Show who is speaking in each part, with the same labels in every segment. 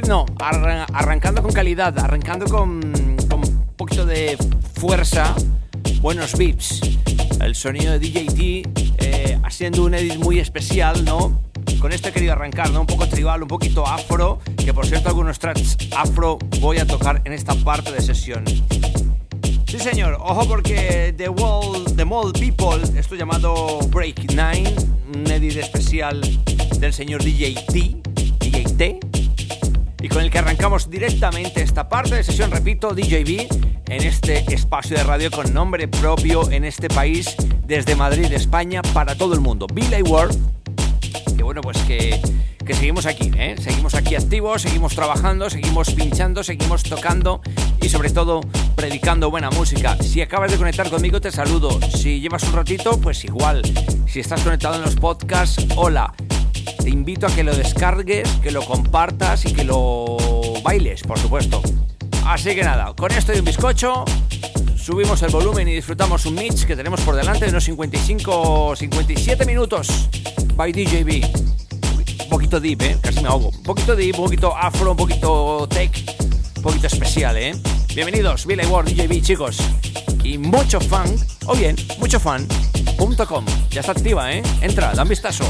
Speaker 1: no, arran- arrancando con calidad, arrancando con, con un poquito de fuerza, buenos beats. El sonido de DJT eh, haciendo un edit muy especial, ¿no? Con esto he querido arrancar, ¿no? Un poco tribal, un poquito afro, que por cierto algunos tracks afro voy a tocar en esta parte de sesión. Sí, señor. Ojo porque The Wall, The Mall People, esto llamado Break 9, un edit especial del señor DJ T, T, y con el que arrancamos directamente esta parte de sesión, repito, DJ B, en este espacio de radio con nombre propio en este país, desde Madrid, España, para todo el mundo. Billy World, que bueno, pues que, que seguimos aquí, ¿eh? seguimos aquí activos, seguimos trabajando, seguimos pinchando, seguimos tocando y sobre todo predicando buena música. Si acabas de conectar conmigo, te saludo. Si llevas un ratito, pues igual. Si estás conectado en los podcasts, hola. Te invito a que lo descargues, que lo compartas y que lo bailes, por supuesto. Así que nada, con esto y un bizcocho, subimos el volumen y disfrutamos un mix que tenemos por delante de unos 55, 57 minutos. By DJB. Un poquito deep, ¿eh? Casi me ahogo. Un poquito deep, un poquito afro, un poquito tech, un poquito especial, ¿eh? Bienvenidos, Billy Ward, DJB, chicos. Y mucho fan, o bien, mucho fan.com. Ya está activa, ¿eh? Entra, da un vistazo.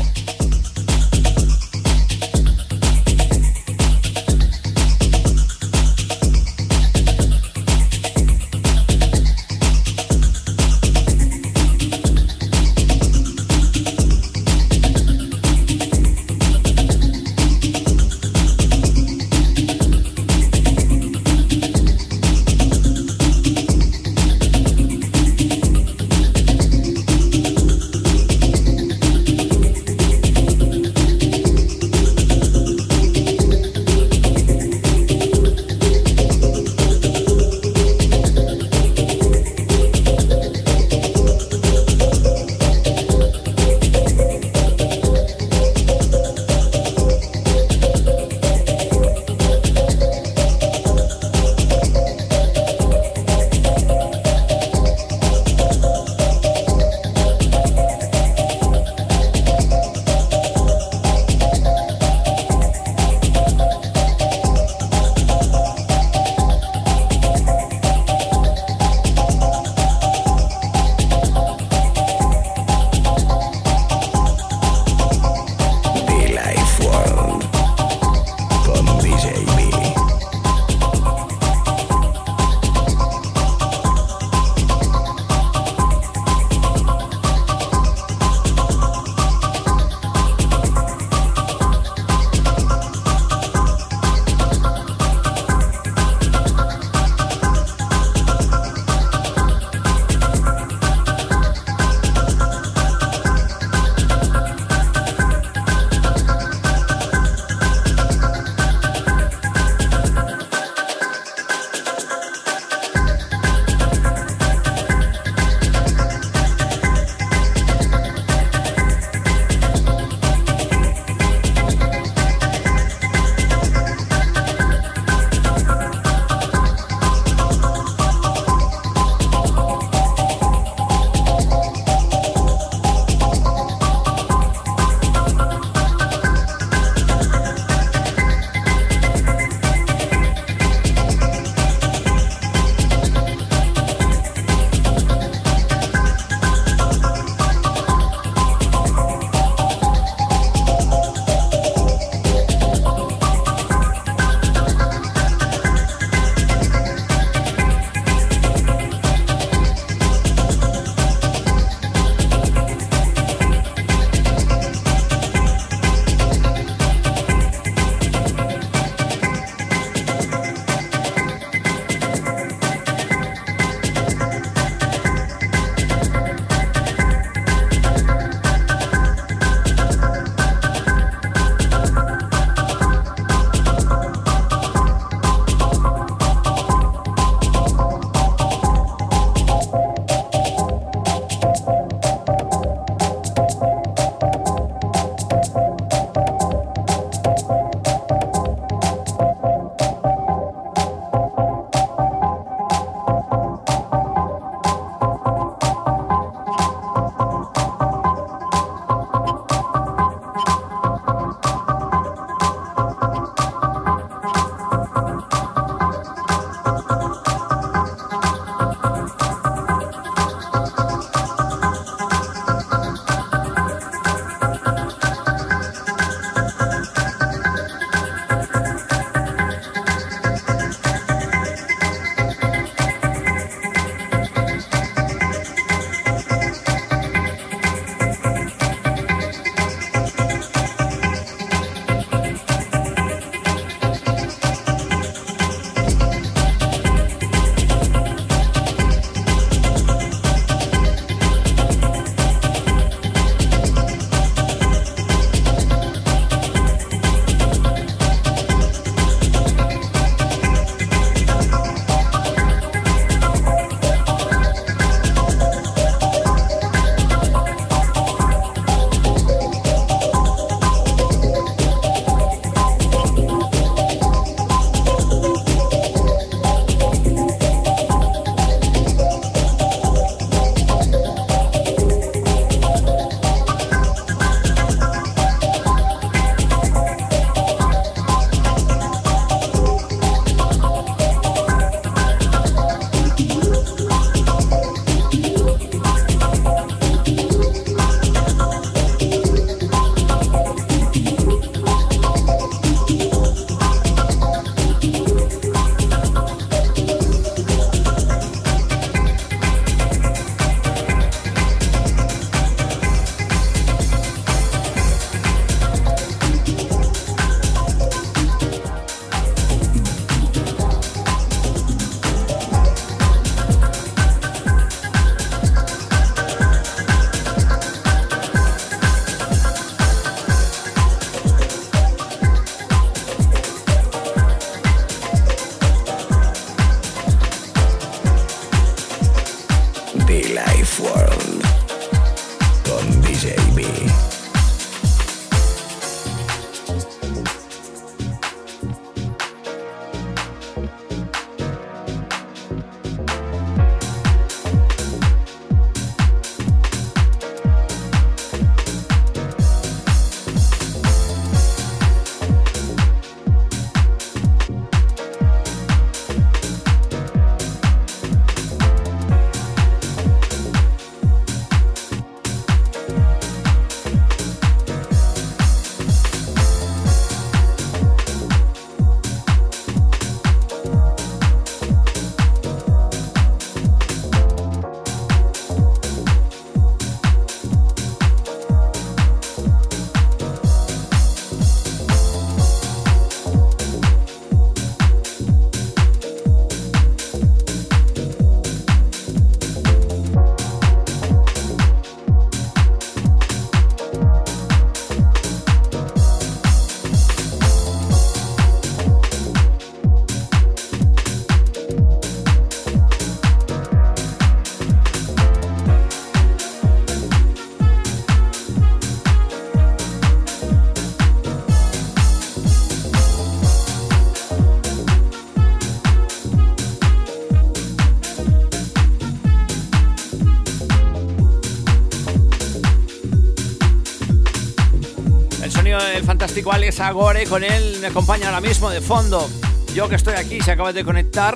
Speaker 1: El fantástico Alex Agore, con él me acompaña ahora mismo de fondo. Yo que estoy aquí, se acaba de conectar.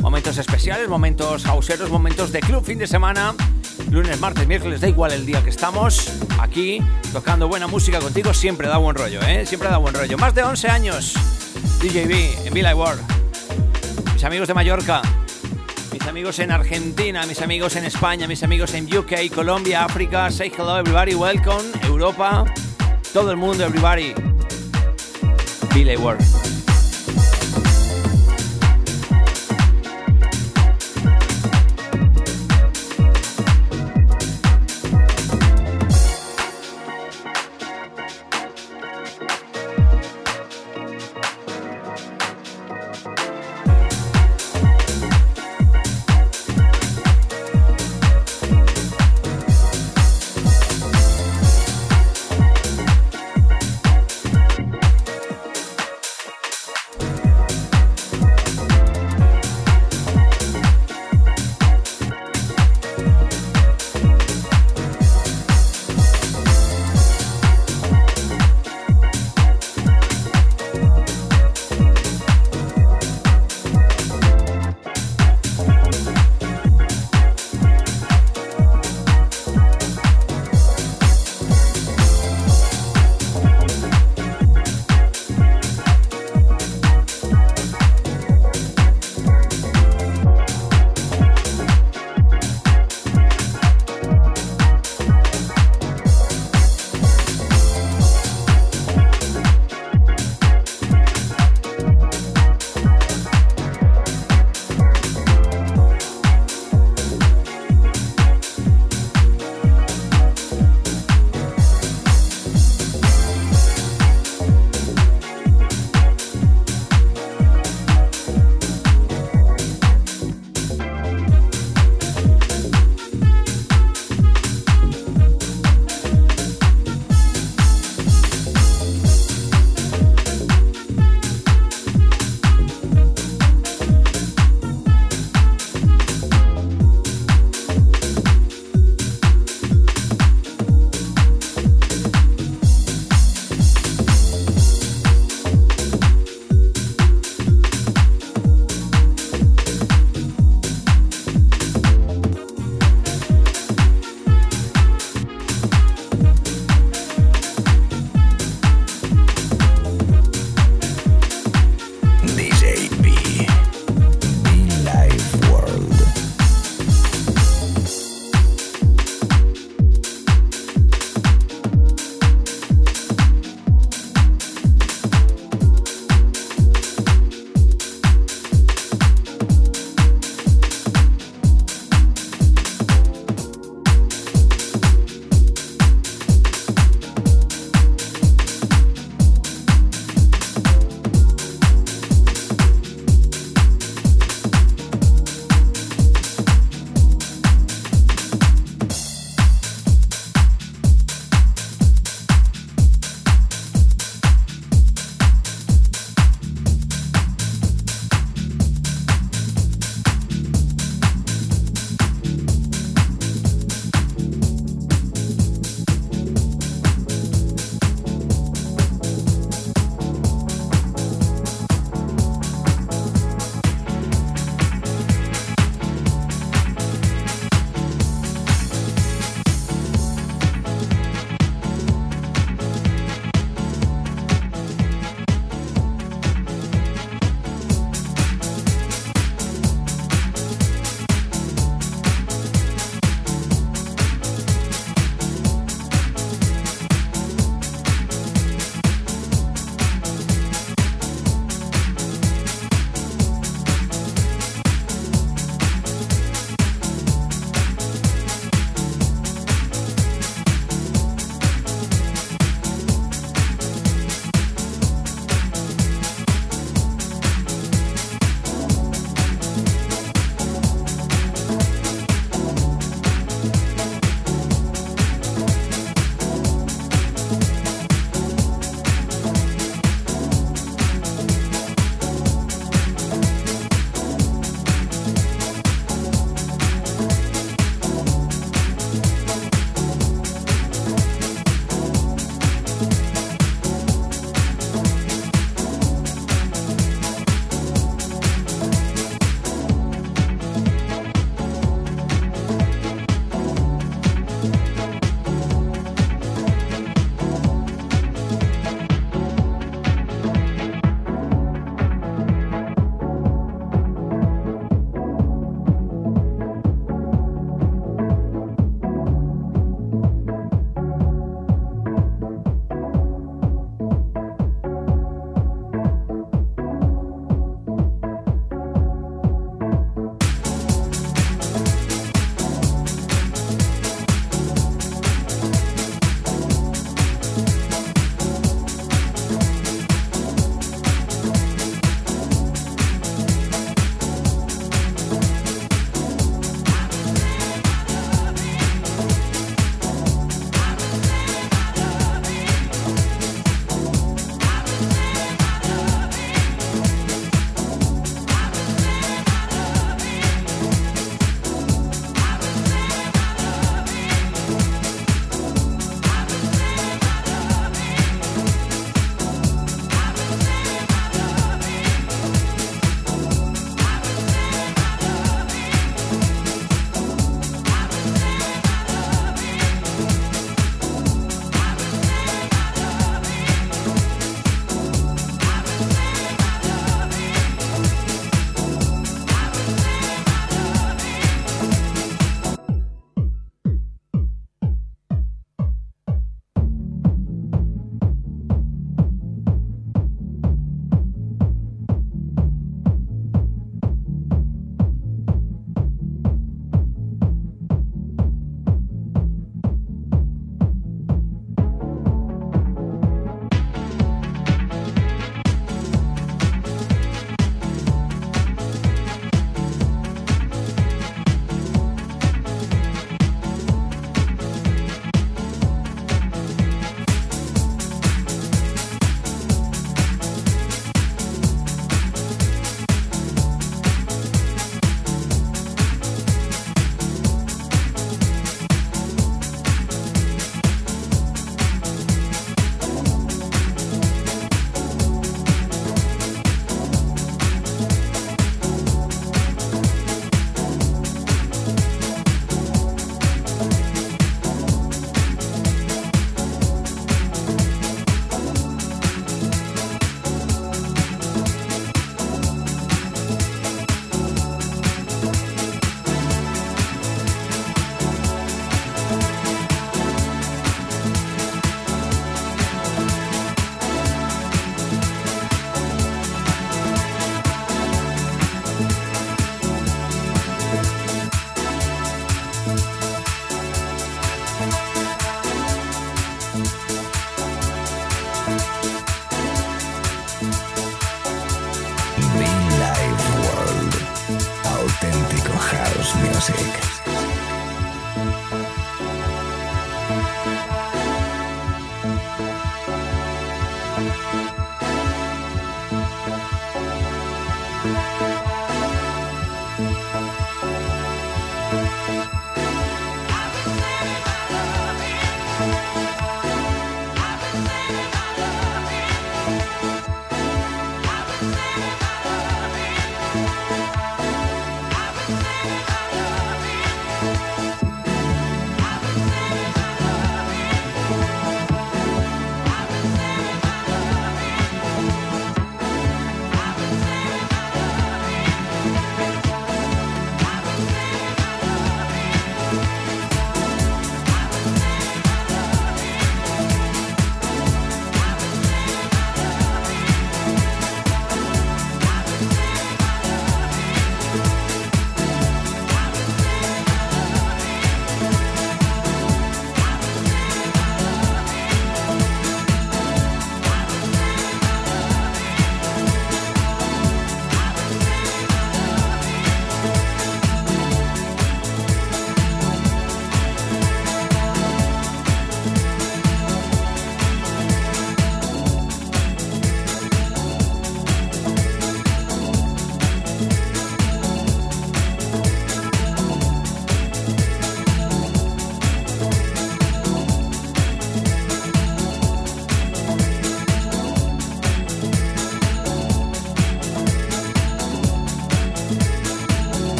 Speaker 1: Momentos especiales, momentos hauseros, momentos de club, fin de semana. Lunes, martes, miércoles, da igual el día que estamos aquí tocando buena música contigo, siempre da buen rollo, ¿eh? Siempre da buen rollo. Más de 11 años, DJB en Villa World. Mis amigos de Mallorca, mis amigos en Argentina, mis amigos en España, mis amigos en UK, Colombia, África. Say hello, everybody, welcome. Europa, todo el mundo, everybody. Billy.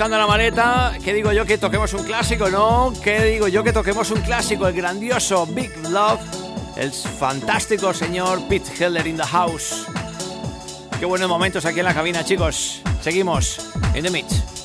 Speaker 1: Buscando la maleta, ¿qué digo yo que toquemos un clásico, no? ¿Qué digo yo que toquemos un clásico? El grandioso Big Love, el fantástico señor Pete Heller in the house. Qué buenos momentos aquí en la cabina, chicos. Seguimos en The Meet.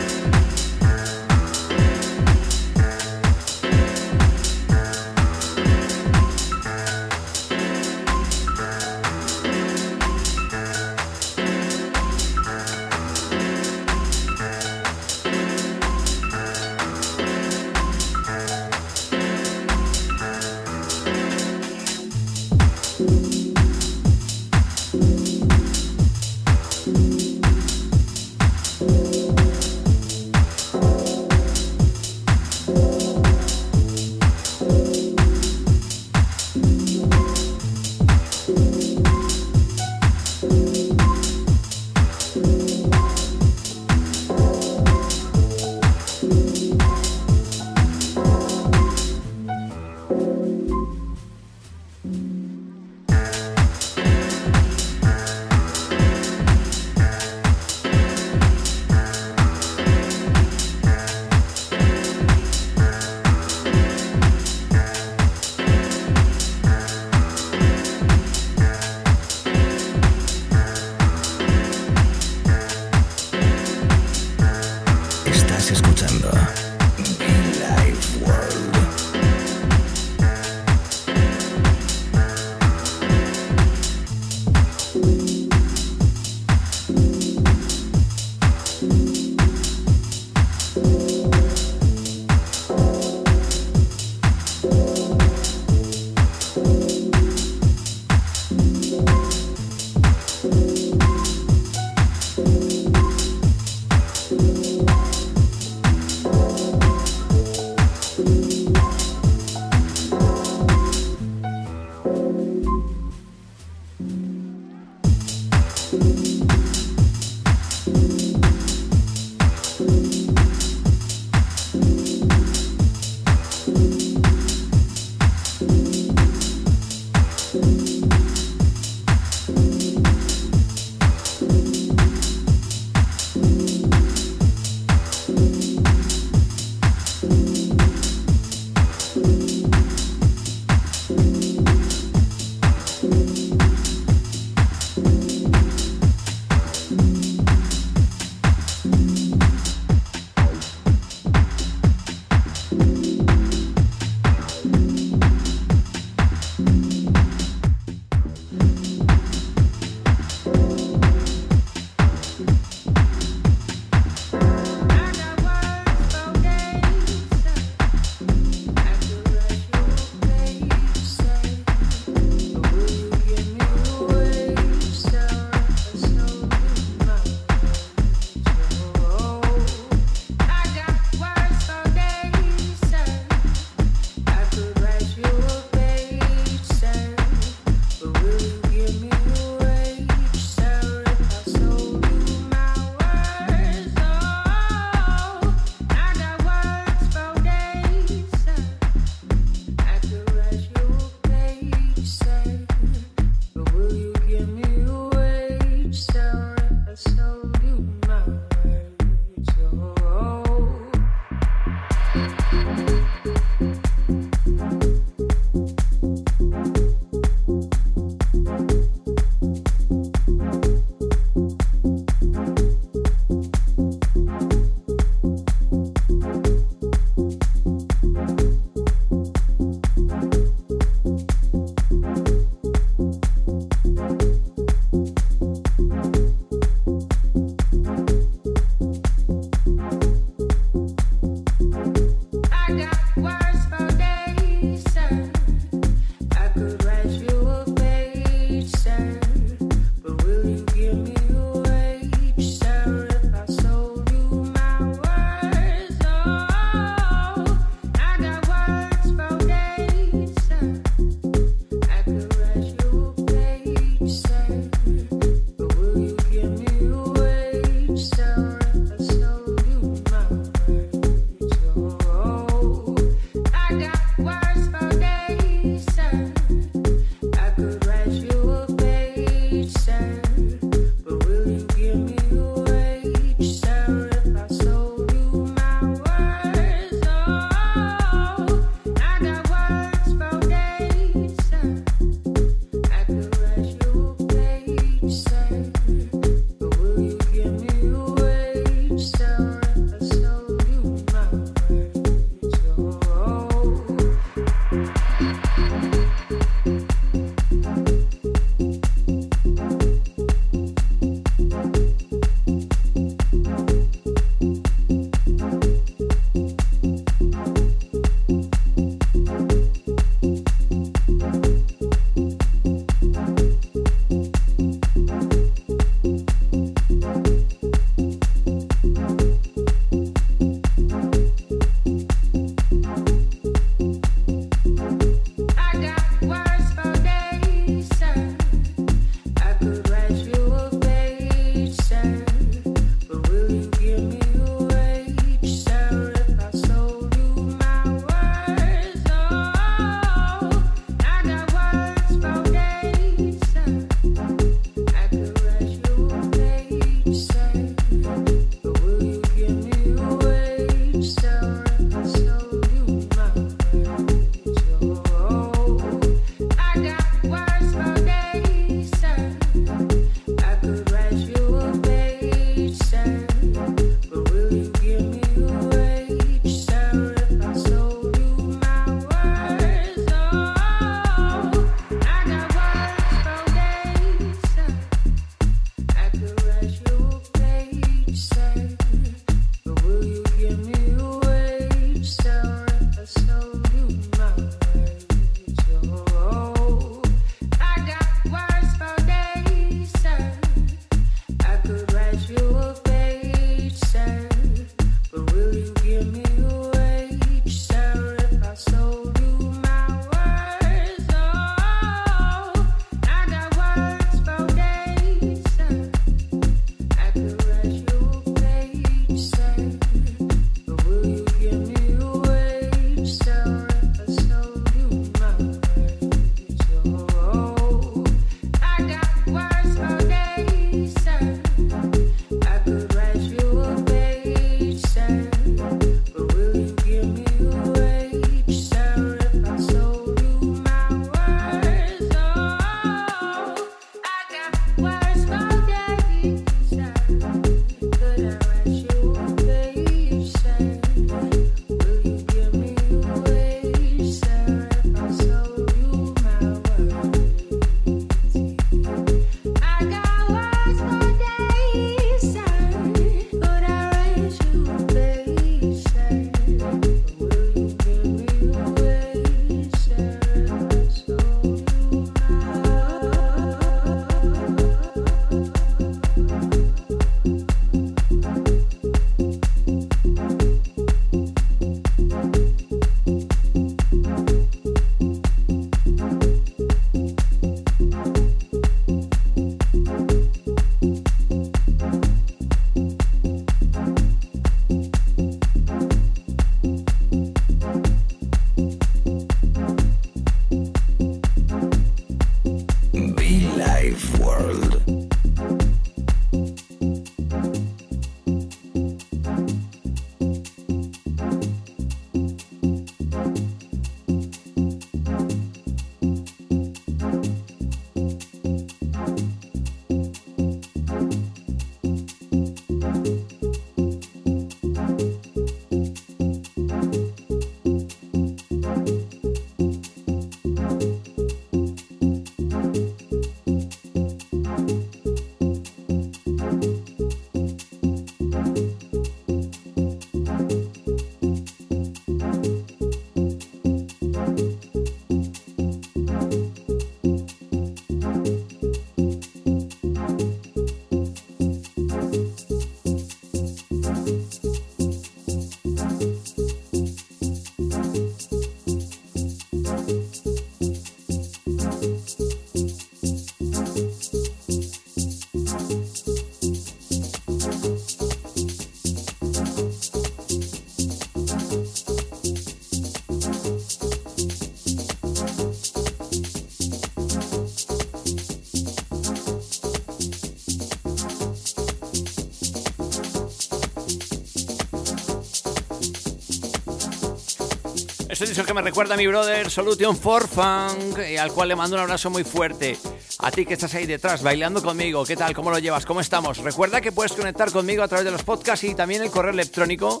Speaker 1: que me recuerda a mi brother Solution for Funk, eh, al cual le mando un abrazo muy fuerte. A ti que estás ahí detrás bailando conmigo, ¿qué tal? ¿Cómo lo llevas? ¿Cómo estamos? Recuerda que puedes conectar conmigo a través de los podcasts y también el correo electrónico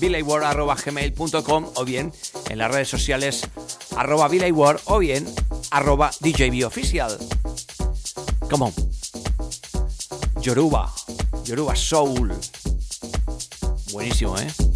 Speaker 1: gmail.com o bien en las redes sociales arroba o bien arroba DJBOfficial. Come. Yoruba. Yoruba Soul. Buenísimo, ¿eh?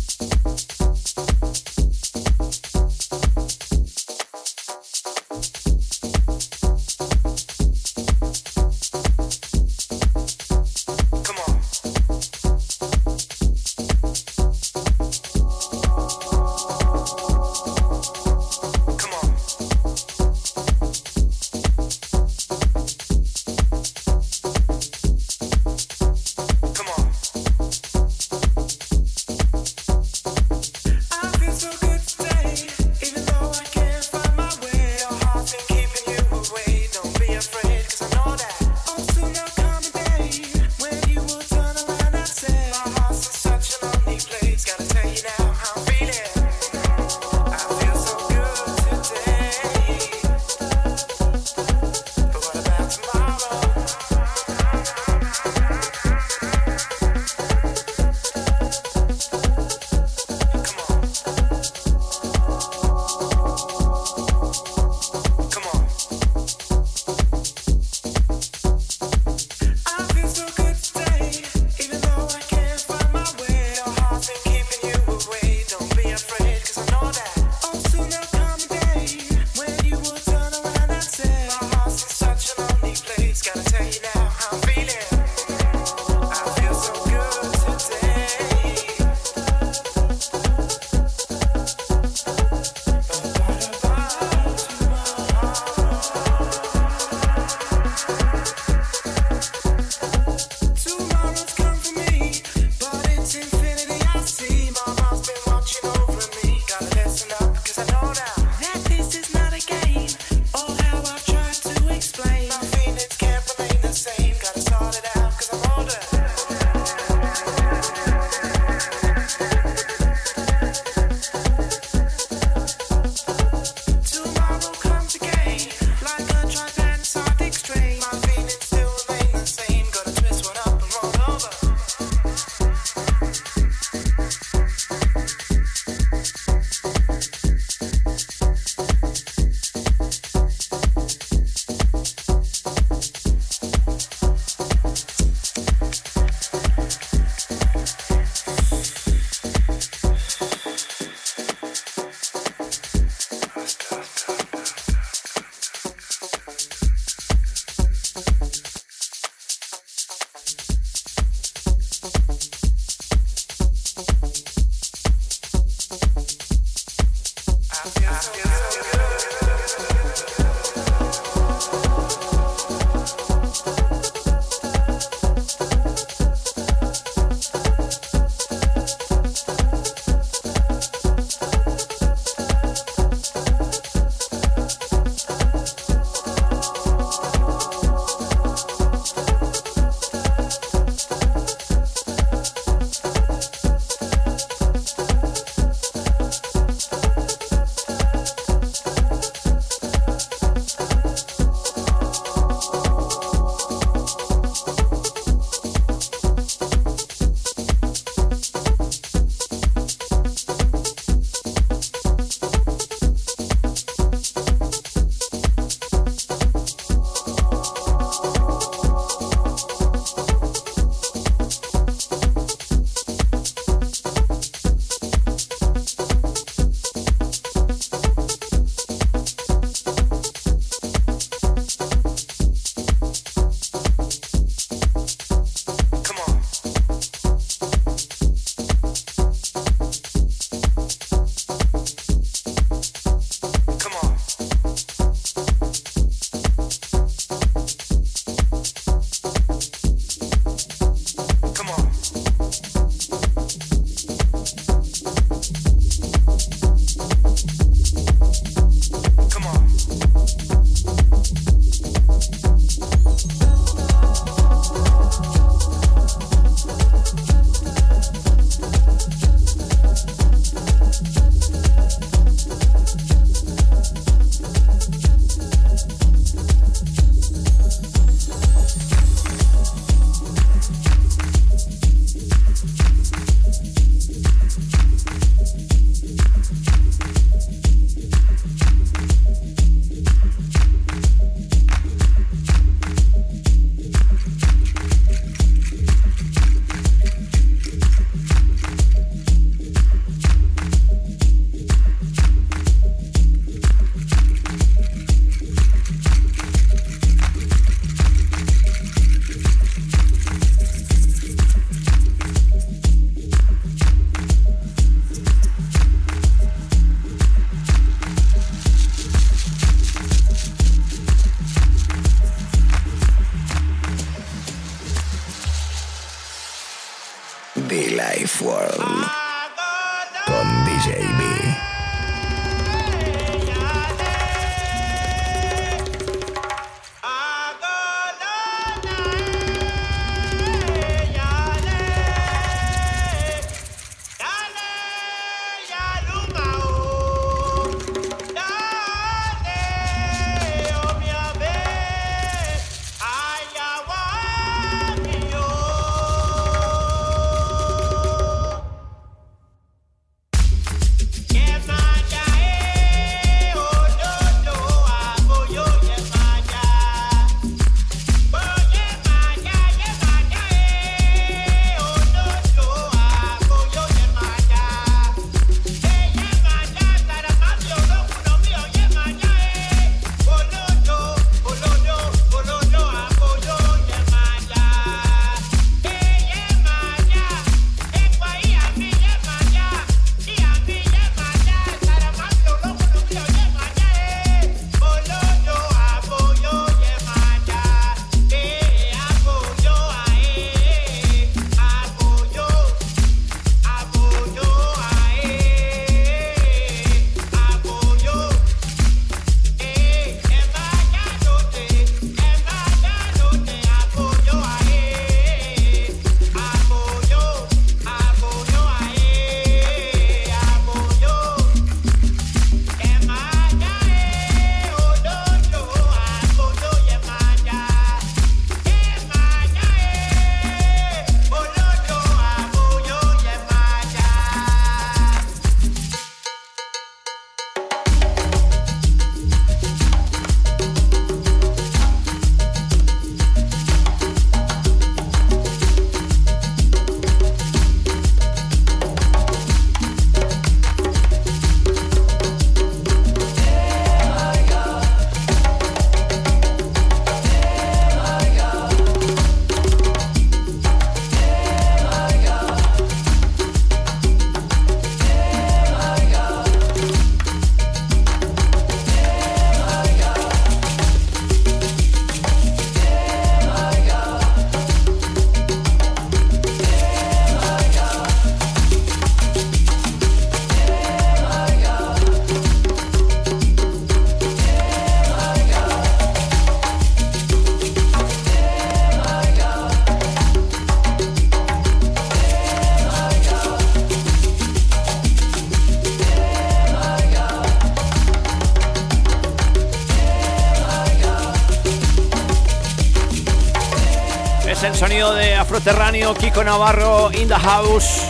Speaker 1: Kiko Navarro, In the House.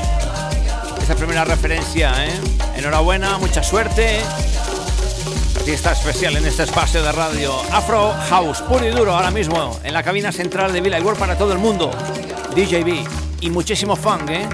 Speaker 1: Esa primera referencia, ¿eh? Enhorabuena, mucha suerte. Fiesta especial en este espacio de radio. Afro House, puro y duro, ahora mismo en la cabina central de Villa World para todo el mundo. DJB y muchísimo funk, ¿eh?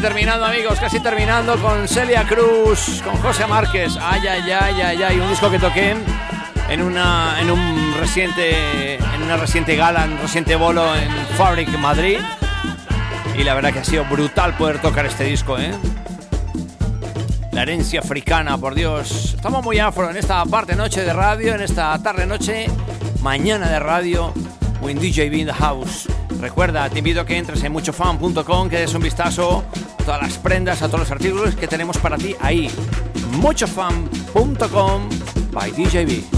Speaker 1: Terminando, amigos, casi terminando con Celia Cruz, con José Márquez. Ay, ay, ay, ay, ay, un disco que toqué en una en un reciente en una reciente gala, en un reciente bolo en Fabric Madrid. Y la verdad que ha sido brutal poder tocar este disco, ¿eh? La herencia africana, por Dios. Estamos muy afro en esta parte noche de radio, en esta tarde noche, mañana de radio, Win DJB in the house. Recuerda, te invito a que entres en muchofan.com, que des un vistazo todas las prendas, a todos los artículos que tenemos para ti ahí. muchofan.com by DJB.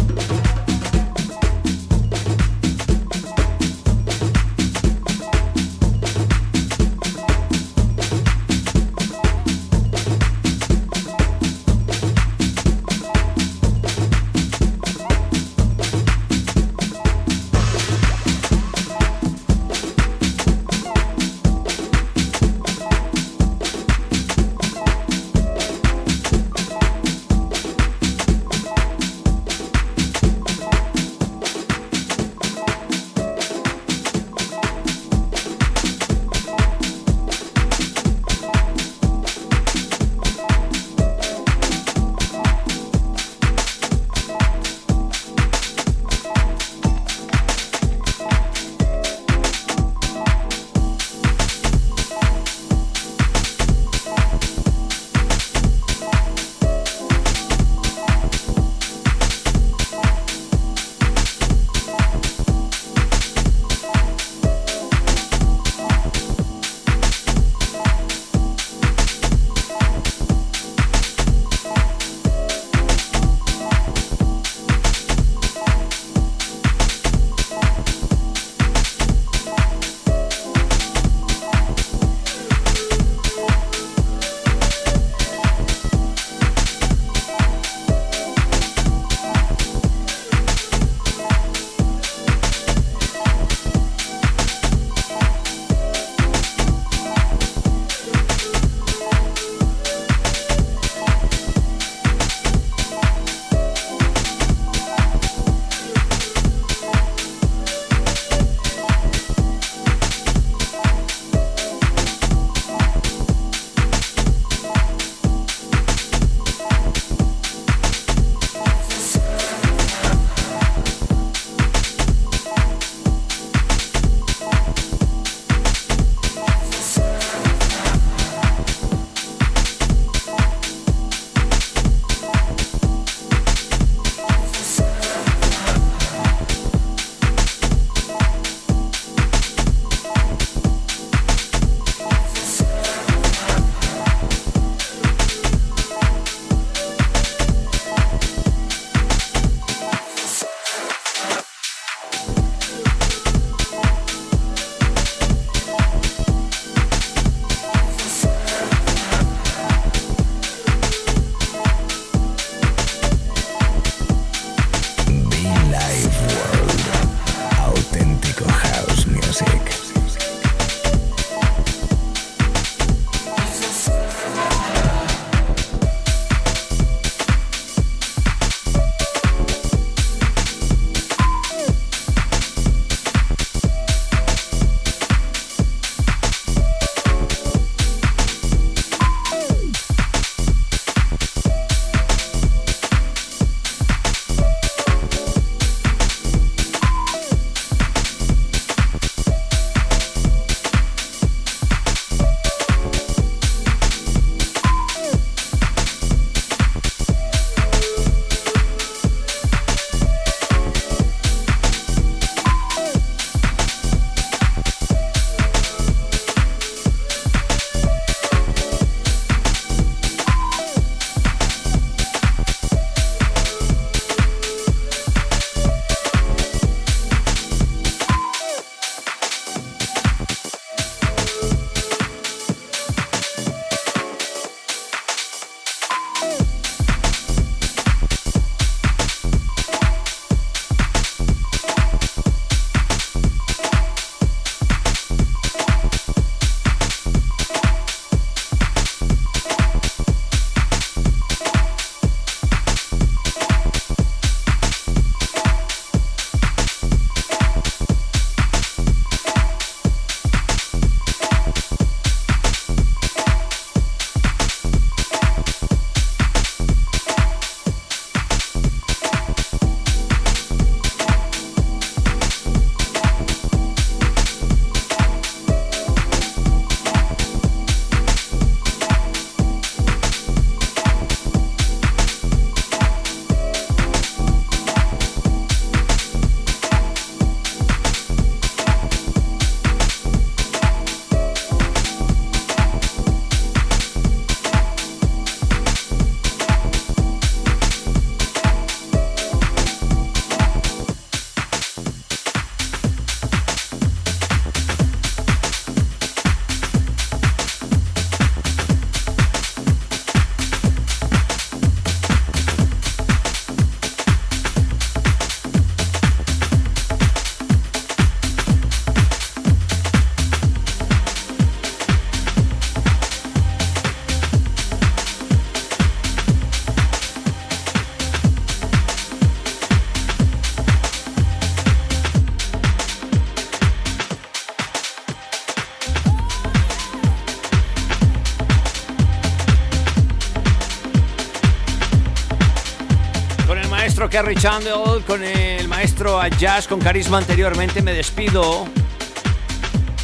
Speaker 2: Chandler, con el maestro jazz con carisma anteriormente, me despido.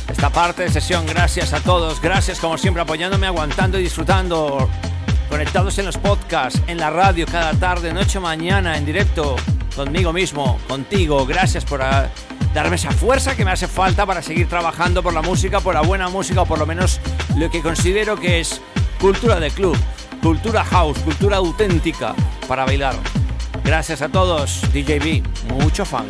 Speaker 2: Esta parte de sesión, gracias a todos, gracias como siempre apoyándome, aguantando y disfrutando. Conectados en los podcasts, en la radio cada tarde, noche, mañana, en directo, conmigo mismo, contigo. Gracias por ah, darme esa fuerza que me hace falta para seguir trabajando por la música, por la buena música, o por lo menos lo que considero que es cultura de club, cultura house, cultura auténtica para bailar. Gracias a todos, DJB, mucho fan.